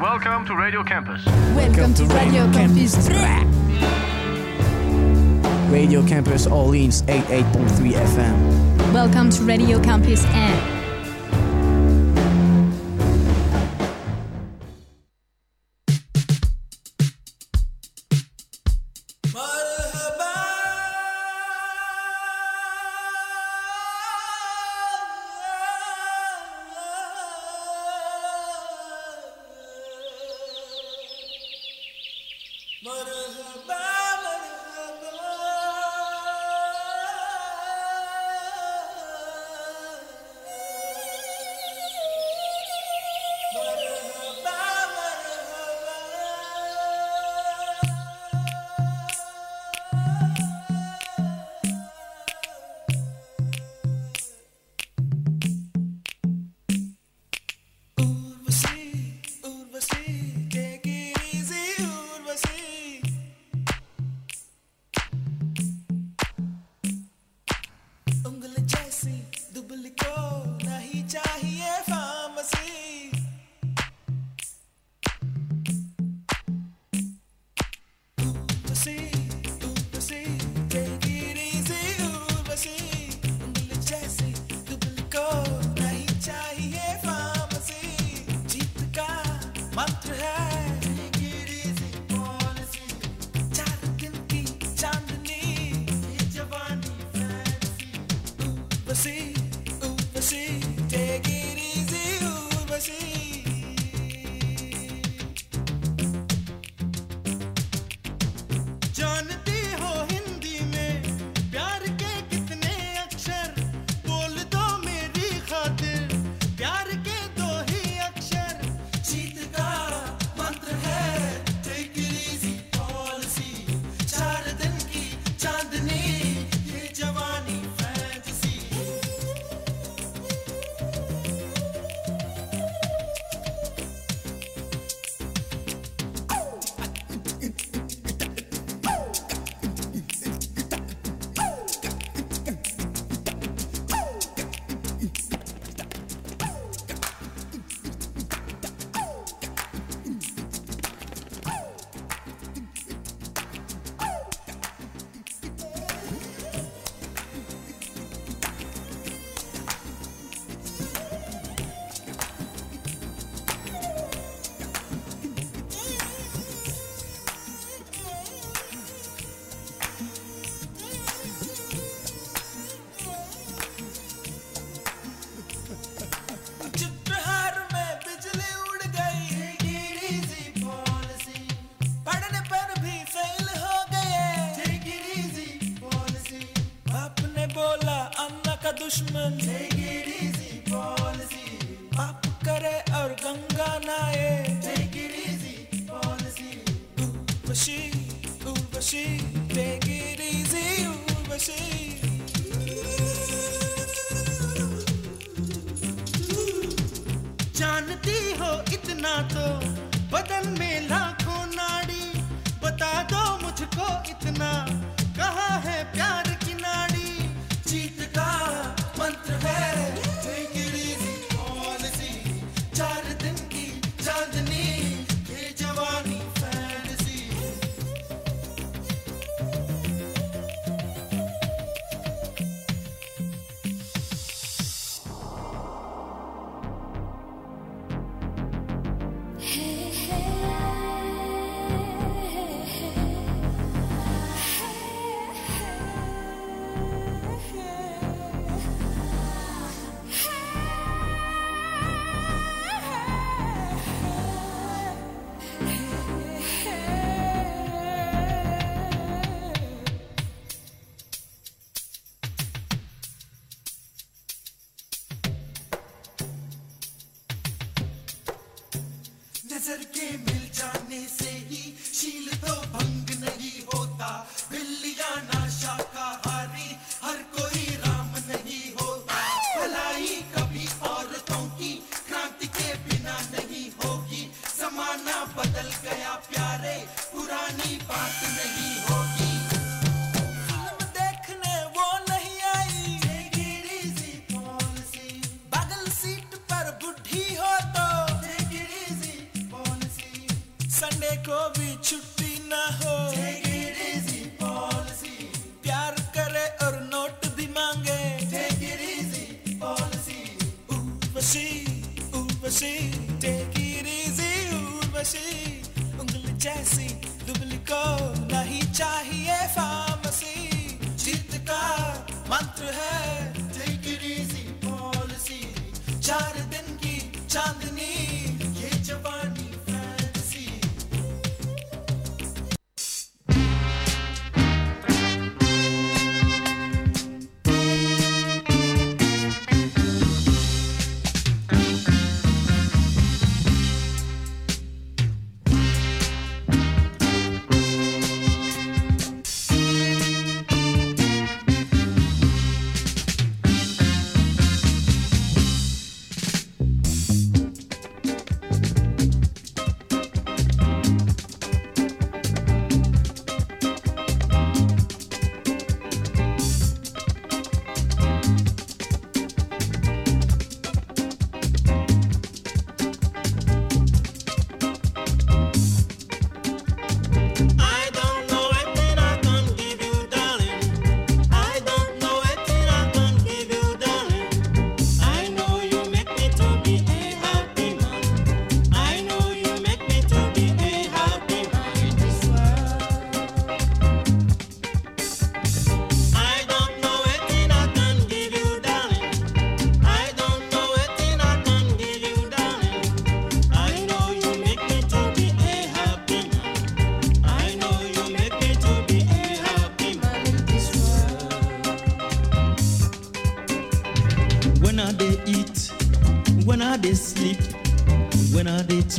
Welcome to Radio Campus. Welcome to Radio Campus. Radio Campus Orleans 88.3 FM. Welcome to Radio Campus and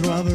rather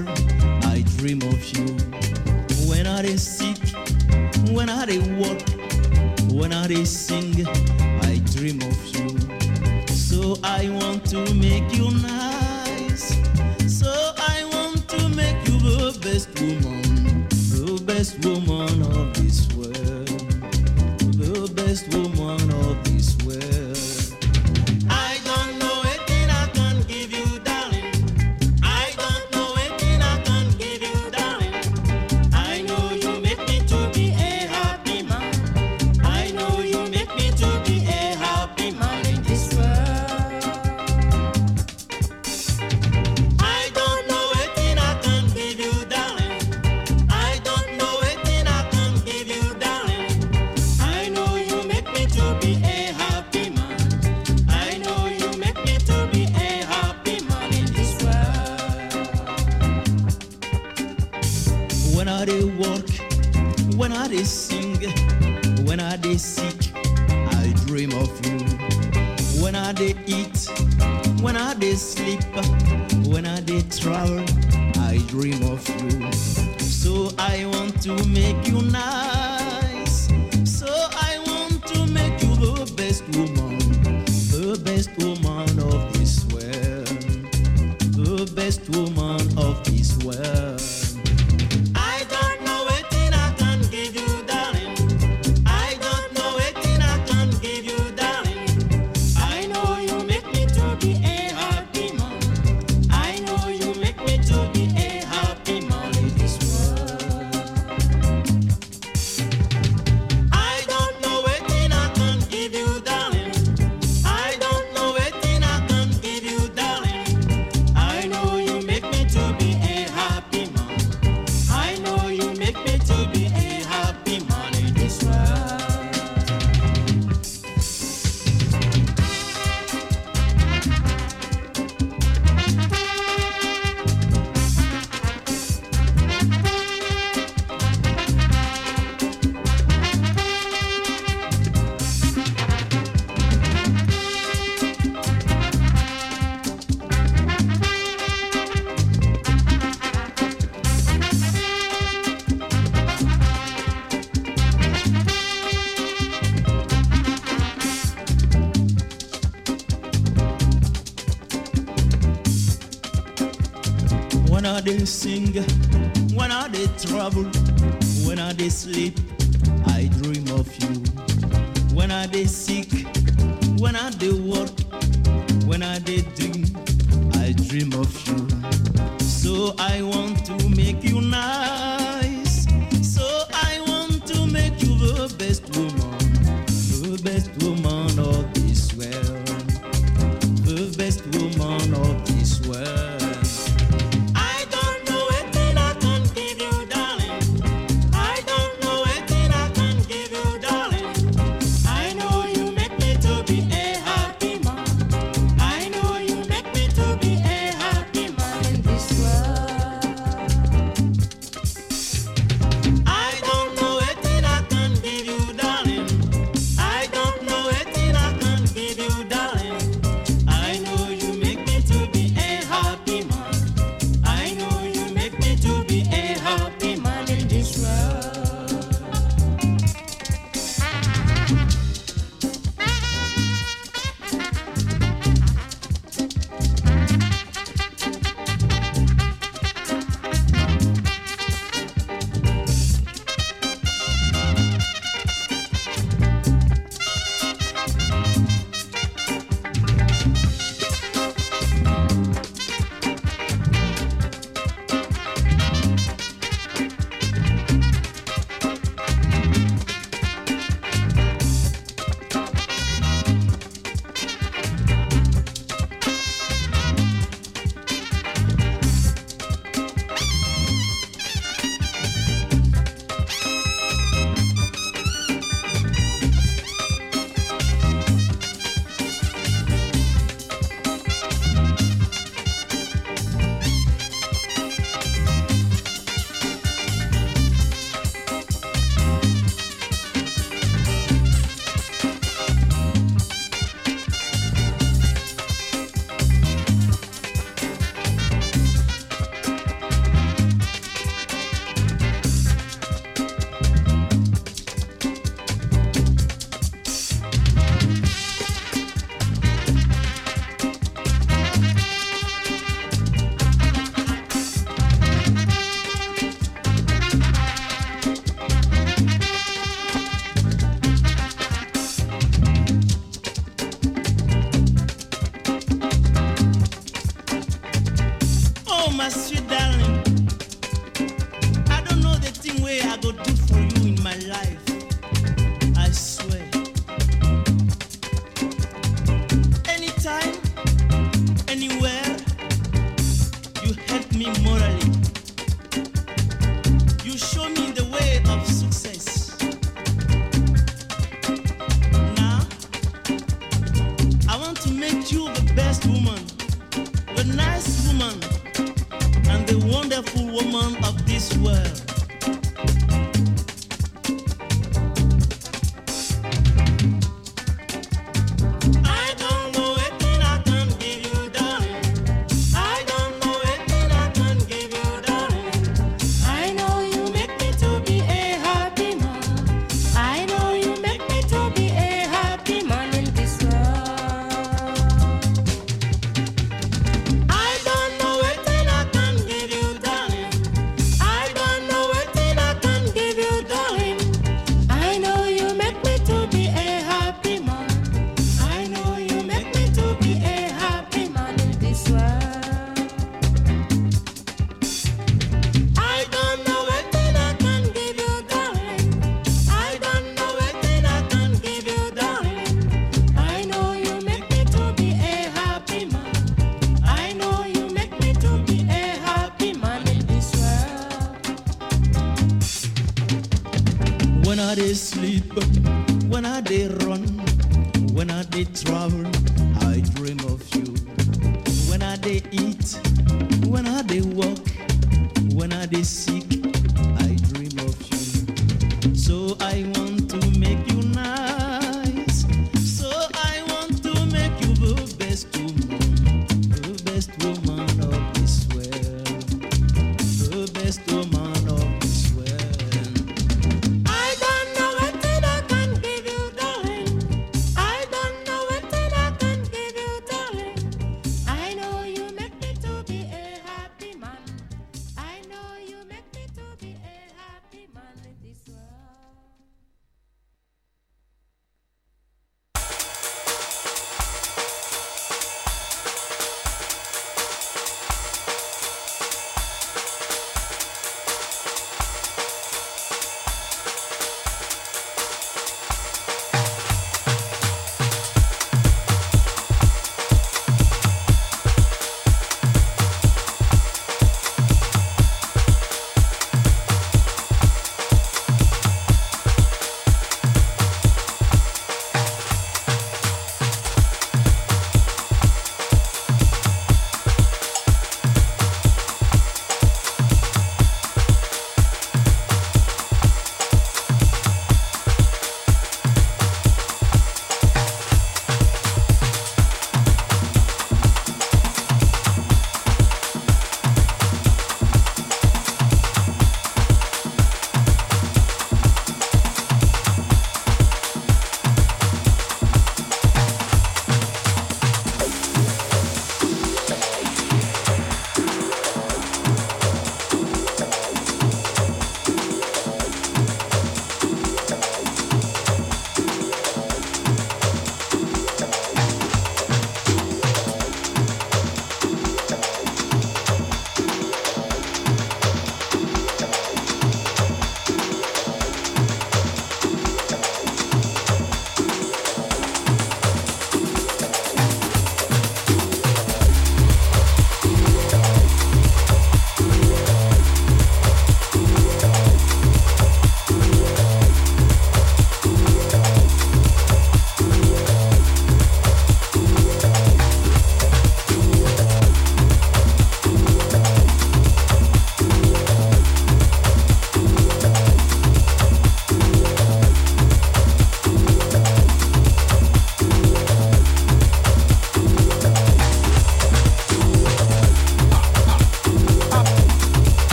sing when are they trouble, when are they sleep.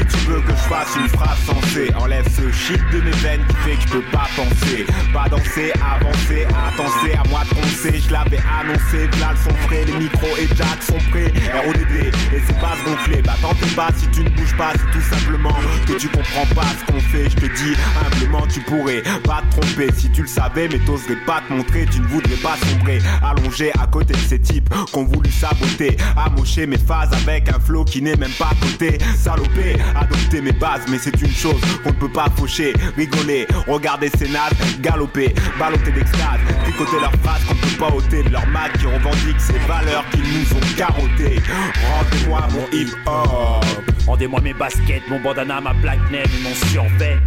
Si tu veux que je fasse une phrase sensée, enlève ce shit de mes veines qui fait que je peux pas penser. Pas danser, avancer, attenser à moi de poncer. Je l'avais annoncé, Vlad sont frais, les micros et Jack sont prêts. RODD, et c'est pas se gonfler. Bah fais pas si tu ne bouges pas, c'est tout simplement que tu comprends pas ce qu'on fait. Je te dis humblement, tu pourrais pas te tromper. Si tu le savais, mais t'oserais pas te montrer, tu ne voudrais pas sombrer. Allongé à côté de ces types qu'on voulu saboter. Amocher mes phases avec un flow qui n'est même pas coté. Salopé, adopter mes bases, mais c'est une chose qu'on ne peut pas faucher. Rigoler, regarder ces nazes, galoper, balloter d'extase, tricoter leurs phrases qu'on ne peut pas ôter de leur mat qui revendiquent ces valeurs qu'ils nous ont carottées. Rendez-moi mon hip-hop. Rendez-moi mes baskets, mon bandana, ma black name et mon survêt.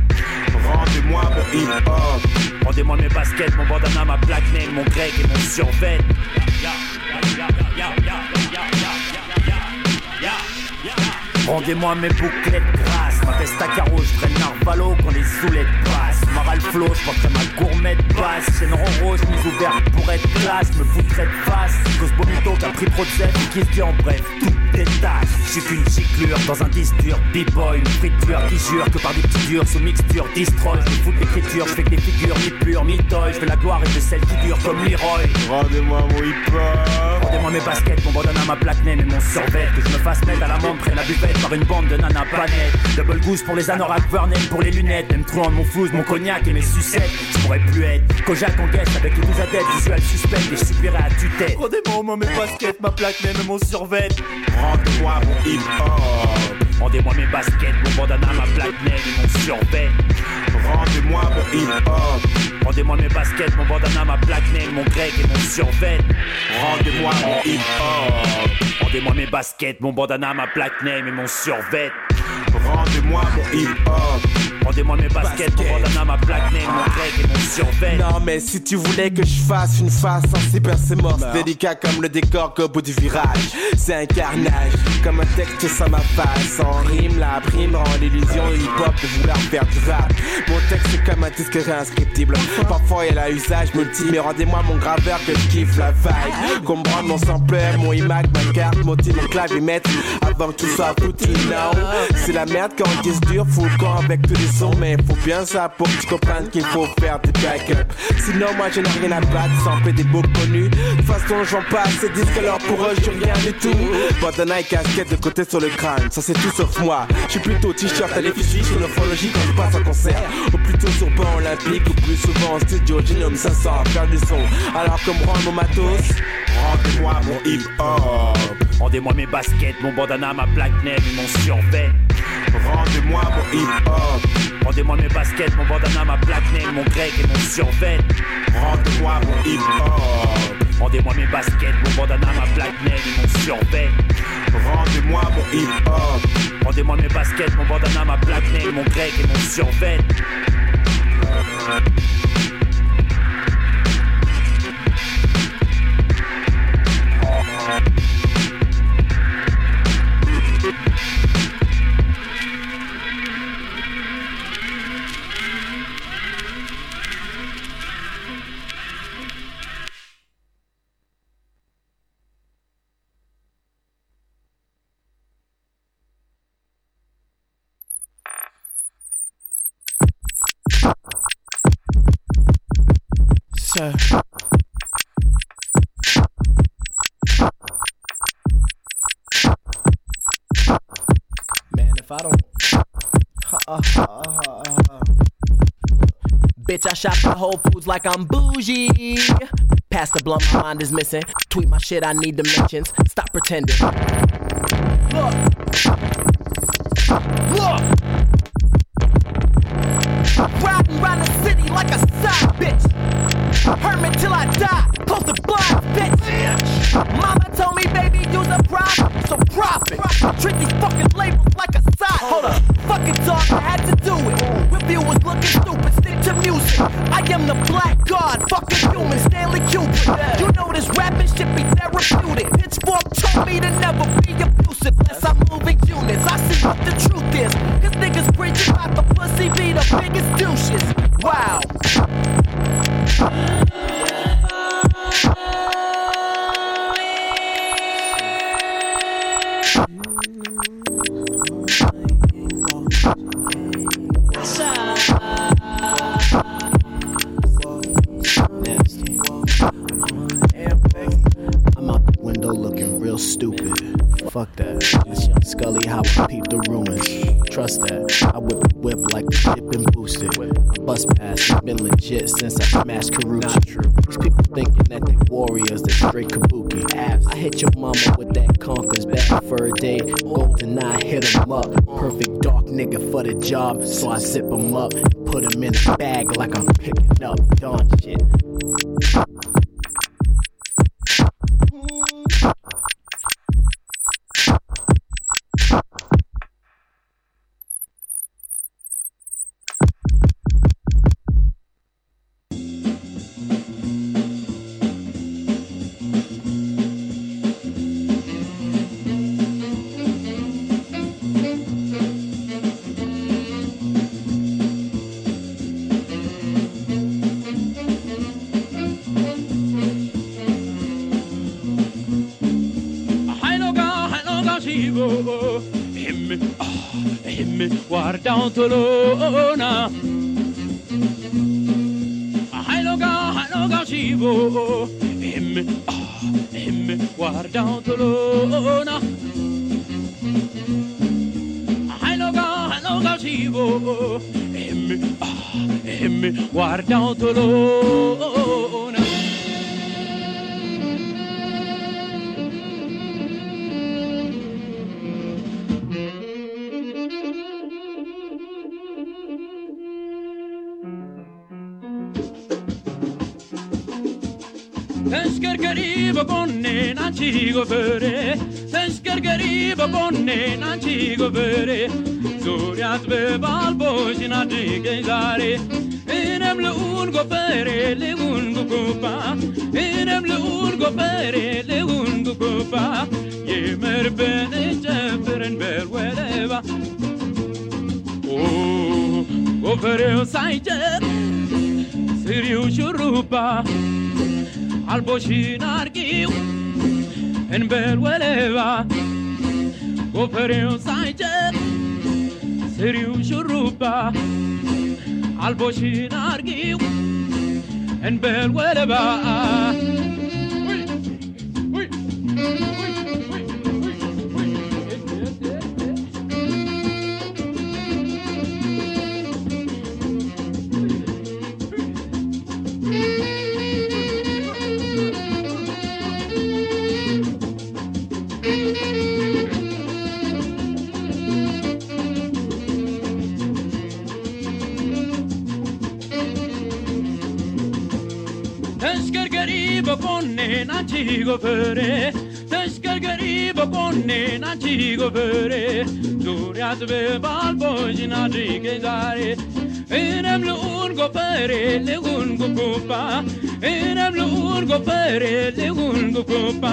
Rendez-moi mon hip-hop. Rendez-moi mes baskets, mon bandana, ma black name, mon grec et mon survêt. Rendez-moi mes bouclettes grasses, ma veste à carreaux, je traîne Narvalo quand les zoulettes passent. Maral flow, je porterai ma gourmette basse. Chaîne en rose, mise ouverte pour être classe, me foutrais de face. Cause Bonito qui a pris trop de zèle et qui se dit en bref, tout détache. Je suis qu'une giclure dans un disque dur, b-boy, une friture qui jure que par des petits durs sous mixture, destroy. Je fous l'écriture, je fais que des figures, mi pures, mi toy. Je fais la gloire et de celle qui dure comme Leroy. Rendez-moi mon hip-hop. Rendez-moi mes baskets, mon bandana, ma plaque name et mon survêt Que je me fasse mettre à la menthe près la buvette par une bande de nanas panettes Double goose pour les anoraks, Vernon pour les lunettes Même trop mon flouze, mon cognac et mes sucettes Je pourrais plus être Kojak en guest avec les 12 adeptes Visual suspect et je supplierai à tue-tête Rendez-moi mes baskets, ma plaque et mon survêt Rendez-moi mon hip-hop. Rendez-moi mes baskets, mon bandana, ma plaque et mon survêt Rendez-moi mon hip-hop. Rendez-moi mes baskets, mon bandana, ma plaque name, mon grec et mon survêt Rendez-moi mon hip-hop. Rendez-moi mes baskets, mon bandana, ma plaque name et mon survêt Rendez-moi mon hip-hop. Rendez-moi mes baskets, mon bandana, ma plaque name, mon grec et mon survêt Non mais si tu voulais que je fasse une face sensible c'est mort. C'est délicat comme le décor qu'au bout du virage. C'est un carnage Comme un texte sans ma face. En rime la prime rend l'illusion hip-hop de vouloir faire du rap. Mon texte c'est comme un disque réinscriptible. Parfois il a usage multi Mais rendez-moi mon graveur que je kiffe la vibe. Brande mon sampleur, mon iMac, ma carte, mon team, mon clavier maître Avant que tout soit foutu now. C'est la merde quand on disque dur Faut le corps avec tous les sons Mais faut bien ça pour que tu qu'il faut faire des backups Sinon moi je n'ai rien à battre sans des beaux connus. De toute façon j'en passe ces disques alors pour eux je rien du tout. Bandana et casquette de côté sur le crâne Ça c'est tout sauf moi. Je suis plutôt t-shirt à l'effigie sur l'ophologie quand je passe en concert. Ou plutôt sur banc olympique ou plus souvent en studio Genome 500 à faire du son. Alors comme rend mon matos Rendez-moi mon hip-hop. Rendez-moi mes baskets, mon bandana, ma plaque mon survêt Rendez-moi mon hip-hop. Rendez-moi mes baskets, mon bandana, ma plaque mon grec et mon survêt Rendez-moi mon hip-hop. Rendez-moi mes baskets, mon bandana, ma plaque et mon survêt Rendez-moi mon hip-hop. Rendez-moi mes baskets, mon bandana, ma plaque mon grec et mon survêt Sir. Man, if I don't. Bitch, I shop at Whole Foods like I'm bougie. Pass the blunt, my mind is missing. Tweet my shit, I need dimensions. Stop pretending. Look. Look. Job, so I zip 'em up. Put 'em in a bag like I'm picking up dawn tu. alboሽን አርጊው እንበል ወለባ ጎፈሬው ሳይጨር ስሪው ሹሩባ አልቦሽን አርጊው እንበል ወለባ በጎኔን አንቺ ጎፈሬ ተሽከርገሪ በጎኔን አንቺ ጎፈሬ ዙሪያ ጥበባል ቦሽን አድርጌ ዛሬ እኔም ልዑል ጎፈሬ ልዑል ጉጉባ እኔም ልዑል ጎፈሬ ልዑል ጉጉባ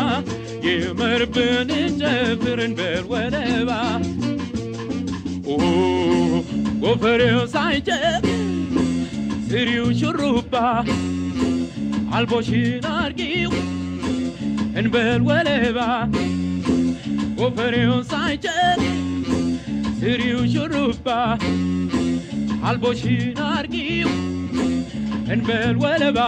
የመርብን ጨፍርን በር ወደባ ኦ ጎፈሬው ሳይጨፍ ስሪው ሹሩባ አልቦሽን አርጊው እንበል ወለባ ጎፈሬውን ሳይጨር ስሪው ሹሩባ አልቦሽን አርጊው እንበል ወለባ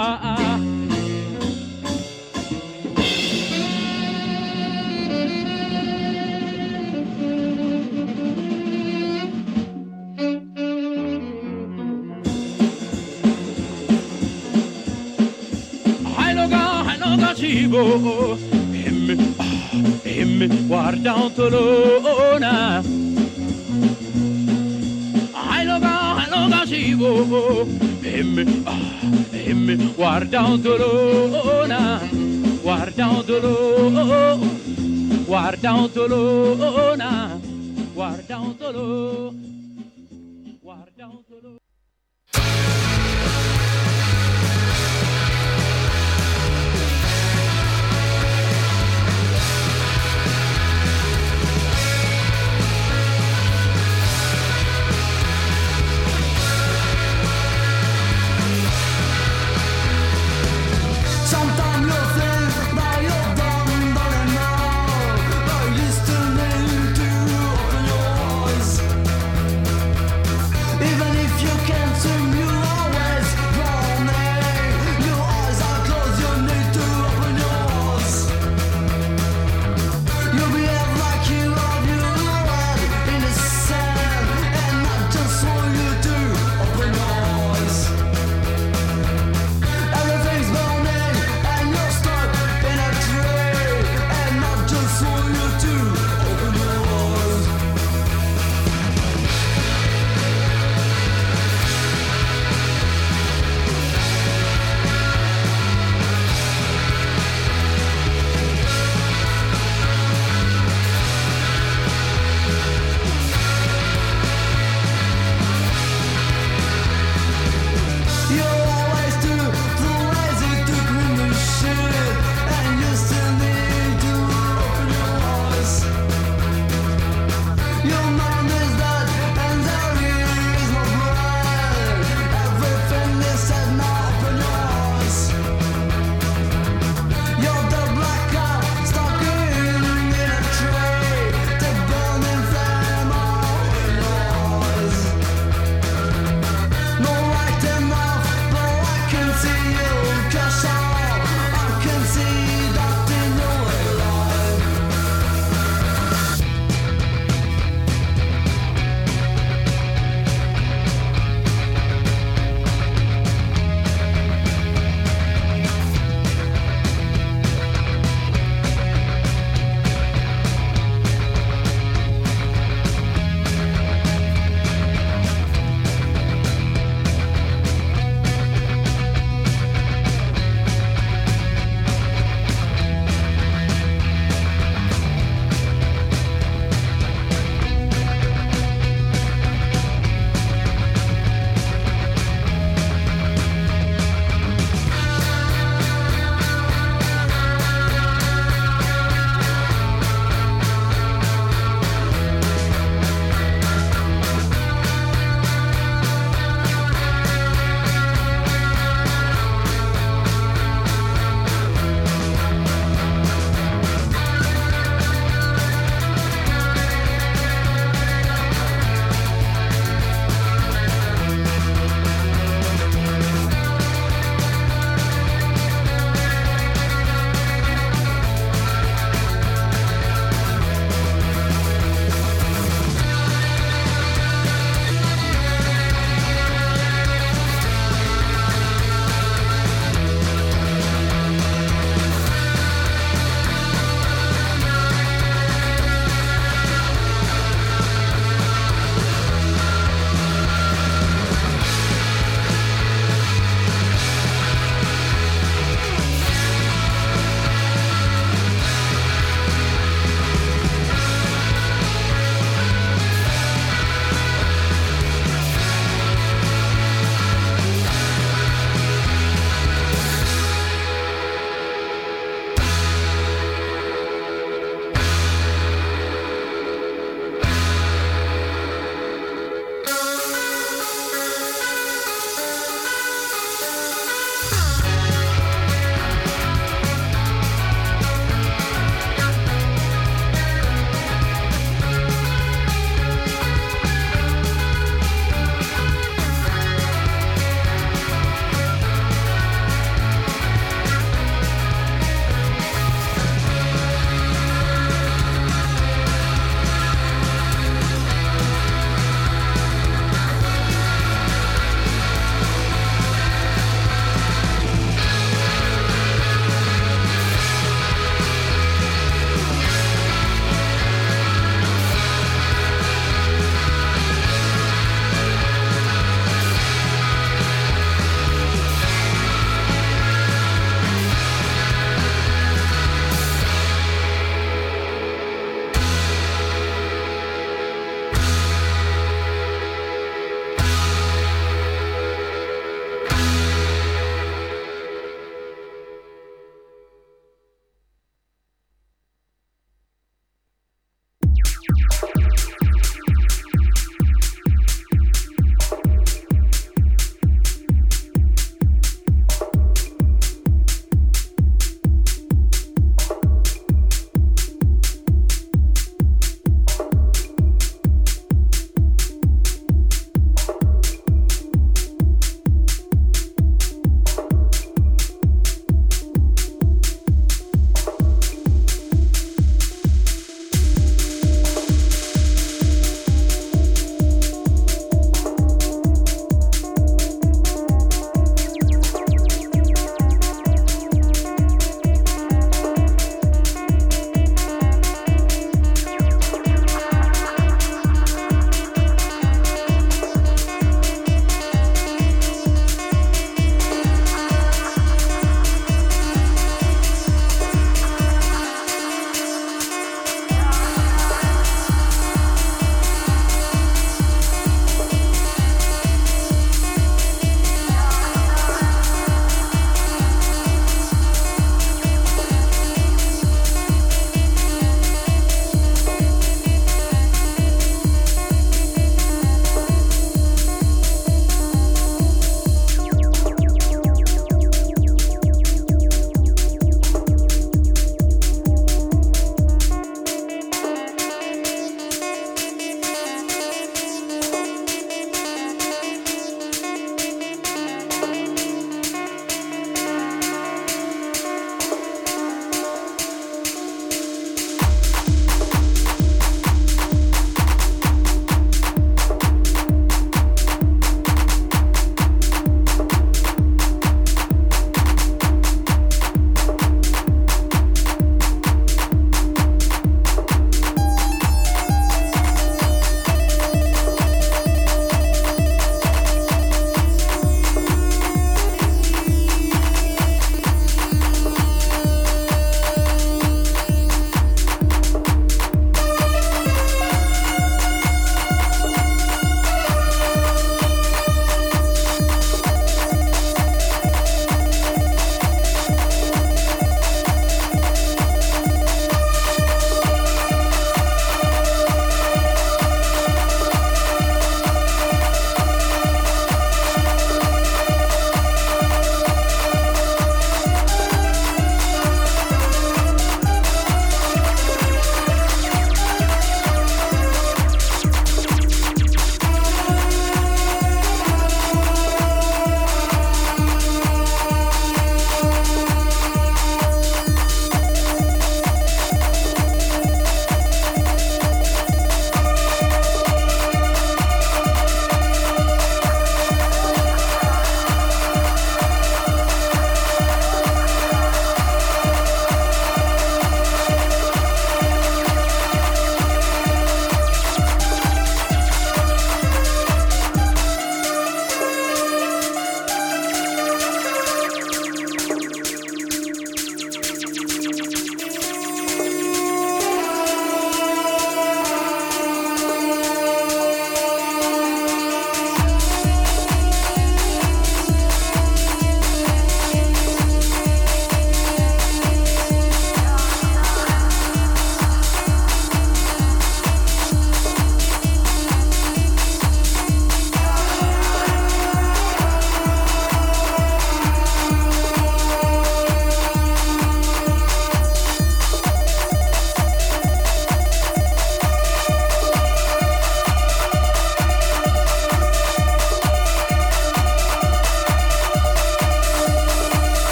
go. Himmel, ah, Himmel, guarda Antolona. Heiloga, heiloga Sivo. Himmel, ah, Himmel, guarda Antolona. Guarda Antolona. Guarda Antolona. Guarda Antolona. Guarda Antolona.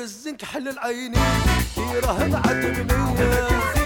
كزنك حل العيني ديره بعد عتبنية.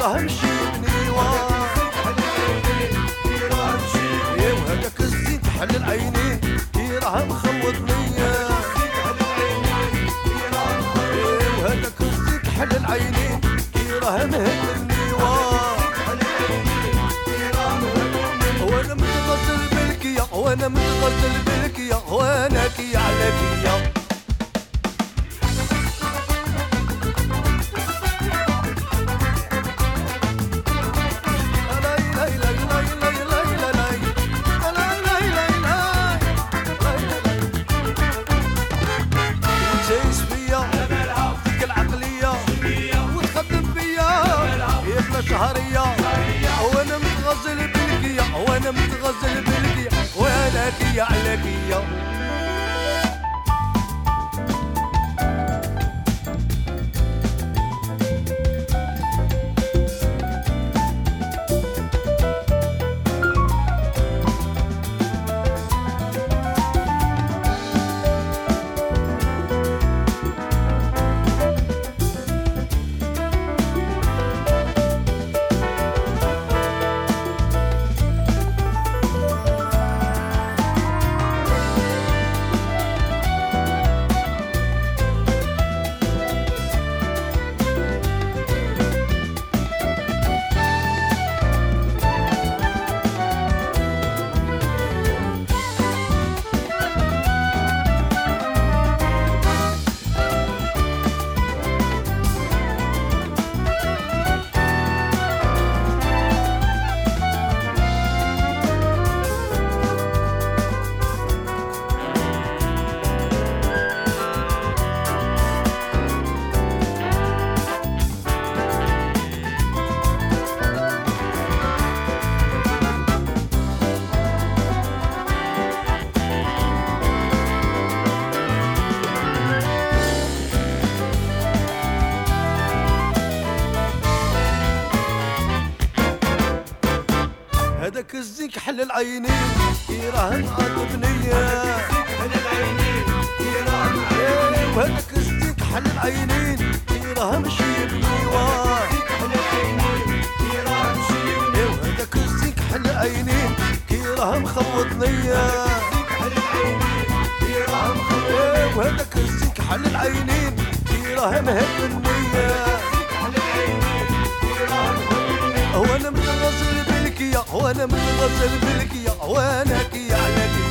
راح مشيتني يا وهكاك الزين تحلل عيني كي راه مخوضني يا وهكاك الزين تحلل عيني كي راه راح مهلني وأنا متغزل بالك يا وأنا متغزل بالك يا وأنا كي عليك يا فيك حل العينين إيه يراهن على البنية العينين حل العينين إيه يراهن بنيوة. العينين حل العينين إيه مخوط نية. حل العينين حل العينين النية. وأنا من غزل يا وأنا كي يا كي